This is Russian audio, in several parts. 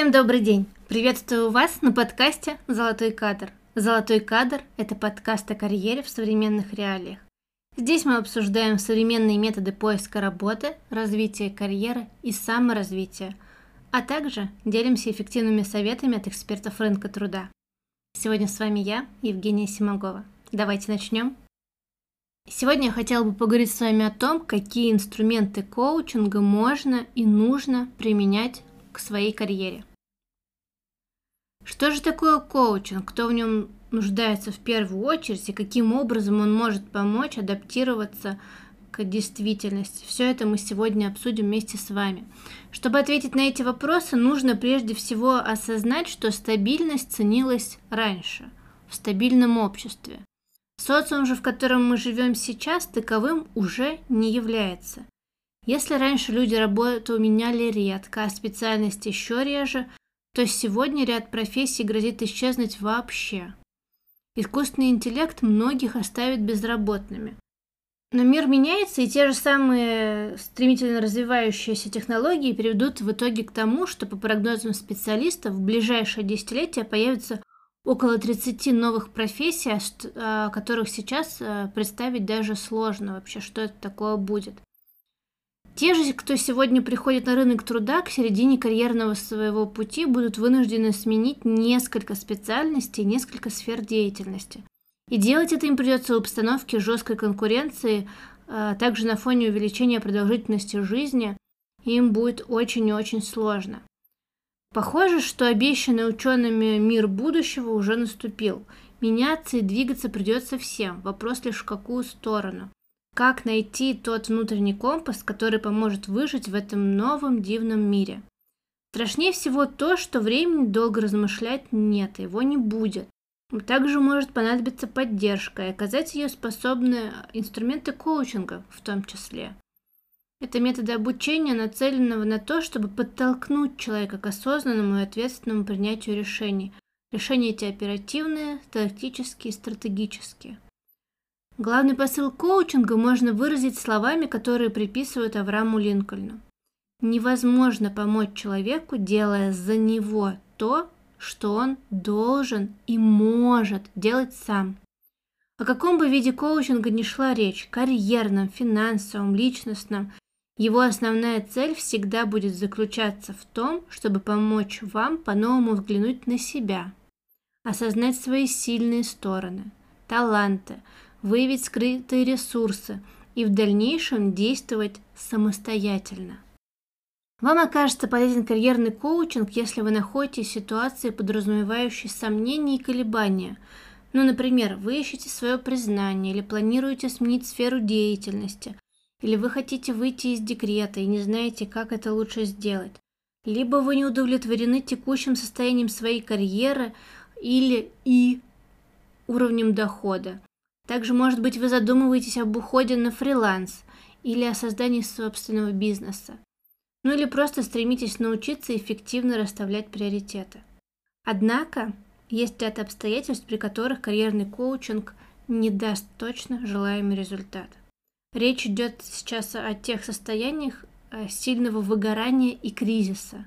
Всем добрый день! Приветствую вас на подкасте «Золотой кадр». «Золотой кадр» — это подкаст о карьере в современных реалиях. Здесь мы обсуждаем современные методы поиска работы, развития карьеры и саморазвития, а также делимся эффективными советами от экспертов рынка труда. Сегодня с вами я, Евгения Симогова. Давайте начнем. Сегодня я хотела бы поговорить с вами о том, какие инструменты коучинга можно и нужно применять к своей карьере. Что же такое коучинг? Кто в нем нуждается в первую очередь и каким образом он может помочь адаптироваться к действительности? Все это мы сегодня обсудим вместе с вами. Чтобы ответить на эти вопросы, нужно прежде всего осознать, что стабильность ценилась раньше, в стабильном обществе. Социум же, в котором мы живем сейчас, таковым уже не является. Если раньше люди работу меняли редко, а специальность еще реже, то сегодня ряд профессий грозит исчезнуть вообще. Искусственный интеллект многих оставит безработными. Но мир меняется, и те же самые стремительно развивающиеся технологии приведут в итоге к тому, что по прогнозам специалистов в ближайшее десятилетие появится около 30 новых профессий, о которых сейчас э, представить даже сложно вообще, что это такое будет. Те же, кто сегодня приходит на рынок труда, к середине карьерного своего пути будут вынуждены сменить несколько специальностей, несколько сфер деятельности. И делать это им придется в обстановке жесткой конкуренции, а также на фоне увеличения продолжительности жизни, им будет очень и очень сложно. Похоже, что обещанный учеными мир будущего уже наступил. Меняться и двигаться придется всем. Вопрос лишь в какую сторону. Как найти тот внутренний компас, который поможет выжить в этом новом дивном мире? Страшнее всего то, что времени долго размышлять нет, его не будет. Также может понадобиться поддержка, и оказать ее способны инструменты коучинга в том числе. Это методы обучения, нацеленного на то, чтобы подтолкнуть человека к осознанному и ответственному принятию решений. Решения эти оперативные, тактические, стратегические – Главный посыл коучинга можно выразить словами, которые приписывают Аврааму Линкольну. Невозможно помочь человеку, делая за него то, что он должен и может делать сам. О каком бы виде коучинга ни шла речь, карьерном, финансовом, личностном, его основная цель всегда будет заключаться в том, чтобы помочь вам по-новому взглянуть на себя, осознать свои сильные стороны, таланты, выявить скрытые ресурсы и в дальнейшем действовать самостоятельно. Вам окажется полезен карьерный коучинг, если вы находитесь в ситуации, подразумевающей сомнения и колебания. Ну, например, вы ищете свое признание или планируете сменить сферу деятельности, или вы хотите выйти из декрета и не знаете, как это лучше сделать. Либо вы не удовлетворены текущим состоянием своей карьеры или и уровнем дохода. Также, может быть, вы задумываетесь об уходе на фриланс или о создании собственного бизнеса. Ну или просто стремитесь научиться эффективно расставлять приоритеты. Однако, есть ряд обстоятельств, при которых карьерный коучинг не даст точно желаемый результат. Речь идет сейчас о тех состояниях э, сильного выгорания и кризиса,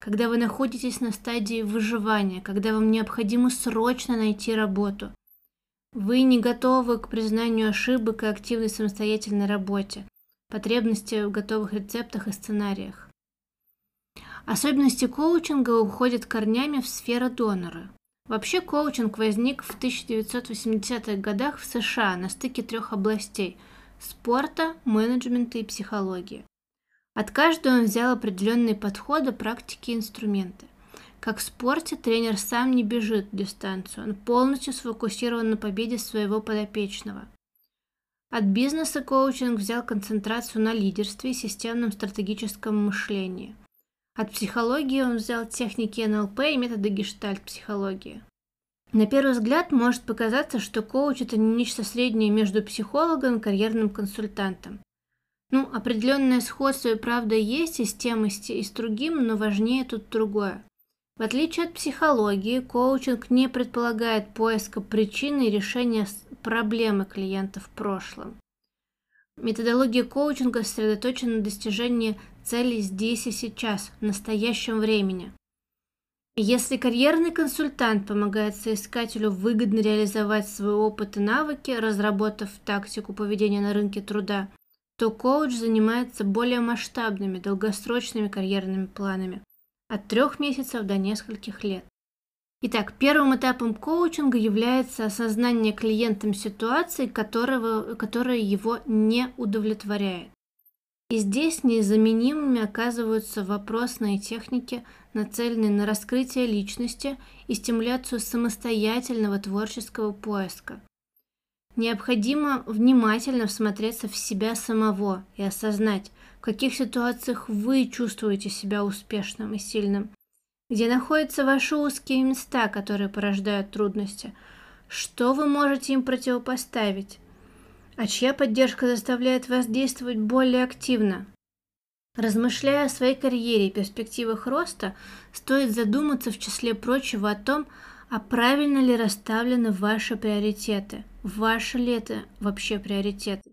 когда вы находитесь на стадии выживания, когда вам необходимо срочно найти работу, вы не готовы к признанию ошибок и активной самостоятельной работе, потребности в готовых рецептах и сценариях. Особенности коучинга уходят корнями в сферу донора. Вообще коучинг возник в 1980-х годах в США на стыке трех областей – спорта, менеджмента и психологии. От каждого он взял определенные подходы, практики и инструменты. Как в спорте, тренер сам не бежит дистанцию, он полностью сфокусирован на победе своего подопечного. От бизнеса коучинг взял концентрацию на лидерстве и системном стратегическом мышлении. От психологии он взял техники НЛП и методы гештальт-психологии. На первый взгляд может показаться, что коуч – это нечто среднее между психологом и карьерным консультантом. Ну, определенное сходство и правда есть и с тем, и с другим, но важнее тут другое. В отличие от психологии, коучинг не предполагает поиска причины и решения проблемы клиента в прошлом. Методология коучинга сосредоточена на достижении целей здесь и сейчас, в настоящем времени. Если карьерный консультант помогает соискателю выгодно реализовать свой опыт и навыки, разработав тактику поведения на рынке труда, то коуч занимается более масштабными, долгосрочными карьерными планами от трех месяцев до нескольких лет. Итак, первым этапом коучинга является осознание клиентом ситуации, которого, которая его не удовлетворяет. И здесь незаменимыми оказываются вопросные техники, нацеленные на раскрытие личности и стимуляцию самостоятельного творческого поиска. Необходимо внимательно всмотреться в себя самого и осознать, в каких ситуациях вы чувствуете себя успешным и сильным, где находятся ваши узкие места, которые порождают трудности, что вы можете им противопоставить, а чья поддержка заставляет вас действовать более активно. Размышляя о своей карьере и перспективах роста, стоит задуматься в числе прочего о том, а правильно ли расставлены ваши приоритеты, ваши ли это вообще приоритеты,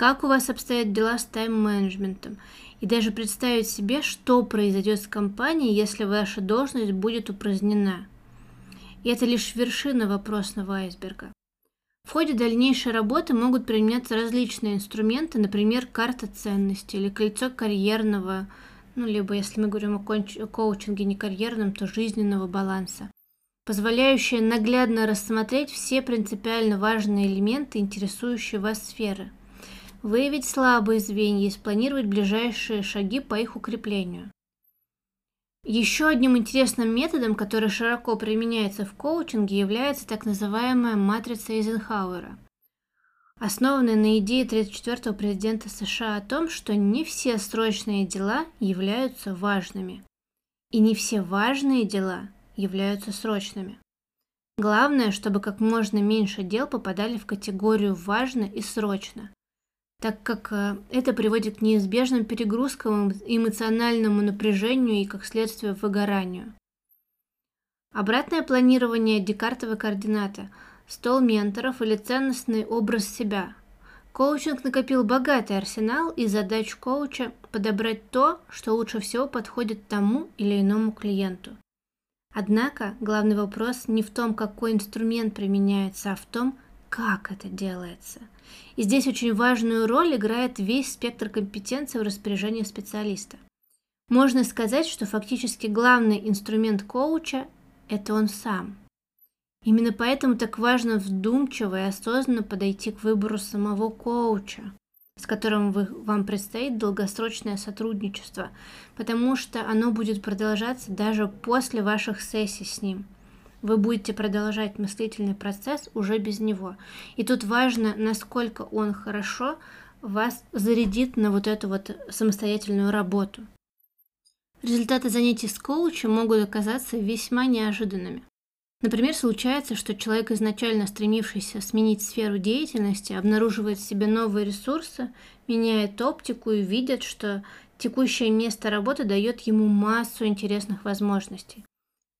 как у вас обстоят дела с тайм-менеджментом, и даже представить себе, что произойдет с компанией, если ваша должность будет упразднена. И это лишь вершина вопросного айсберга. В ходе дальнейшей работы могут применяться различные инструменты, например, карта ценностей или кольцо карьерного, ну, либо если мы говорим о коучинге не карьерном, то жизненного баланса, позволяющее наглядно рассмотреть все принципиально важные элементы, интересующие вас сферы, выявить слабые звенья и спланировать ближайшие шаги по их укреплению. Еще одним интересным методом, который широко применяется в коучинге, является так называемая матрица Эйзенхауэра, основанная на идее 34-го президента США о том, что не все срочные дела являются важными, и не все важные дела являются срочными. Главное, чтобы как можно меньше дел попадали в категорию «важно» и «срочно», так как э, это приводит к неизбежным перегрузкам, эмоциональному напряжению и, как следствие, выгоранию. Обратное планирование Декартовой координаты, стол менторов или ценностный образ себя. Коучинг накопил богатый арсенал и задач коуча подобрать то, что лучше всего подходит тому или иному клиенту. Однако главный вопрос не в том, какой инструмент применяется, а в том, как это делается. И здесь очень важную роль играет весь спектр компетенций в распоряжении специалиста. Можно сказать, что фактически главный инструмент коуча – это он сам. Именно поэтому так важно вдумчиво и осознанно подойти к выбору самого коуча, с которым вы, вам предстоит долгосрочное сотрудничество, потому что оно будет продолжаться даже после ваших сессий с ним – вы будете продолжать мыслительный процесс уже без него. И тут важно, насколько он хорошо вас зарядит на вот эту вот самостоятельную работу. Результаты занятий с коучем могут оказаться весьма неожиданными. Например, случается, что человек, изначально стремившийся сменить сферу деятельности, обнаруживает в себе новые ресурсы, меняет оптику и видит, что текущее место работы дает ему массу интересных возможностей.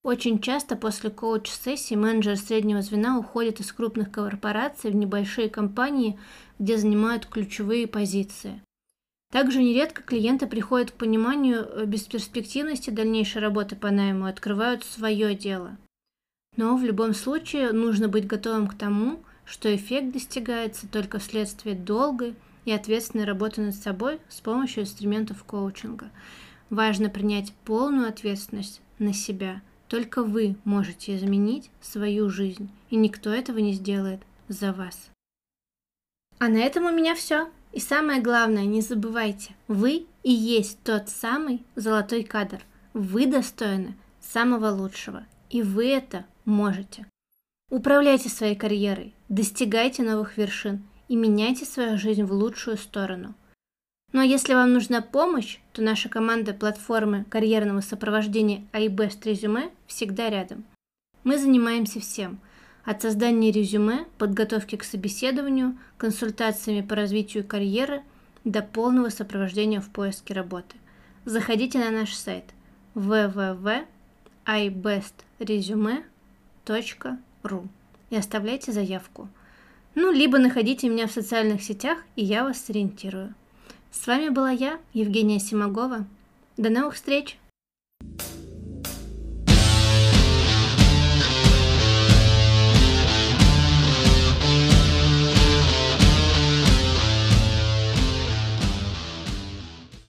Очень часто после коуч-сессии менеджер среднего звена уходит из крупных корпораций в небольшие компании, где занимают ключевые позиции. Также нередко клиенты приходят к пониманию э, бесперспективности дальнейшей работы по найму и открывают свое дело. Но в любом случае нужно быть готовым к тому, что эффект достигается только вследствие долгой и ответственной работы над собой с помощью инструментов коучинга. Важно принять полную ответственность на себя – только вы можете изменить свою жизнь, и никто этого не сделает за вас. А на этом у меня все. И самое главное, не забывайте, вы и есть тот самый золотой кадр. Вы достойны самого лучшего, и вы это можете. Управляйте своей карьерой, достигайте новых вершин и меняйте свою жизнь в лучшую сторону. Ну а если вам нужна помощь, то наша команда платформы карьерного сопровождения iBest Резюме всегда рядом. Мы занимаемся всем – от создания резюме, подготовки к собеседованию, консультациями по развитию карьеры до полного сопровождения в поиске работы. Заходите на наш сайт www.ibestresume.ru и оставляйте заявку. Ну, либо находите меня в социальных сетях, и я вас сориентирую. С вами была я, Евгения Симагова. До новых встреч!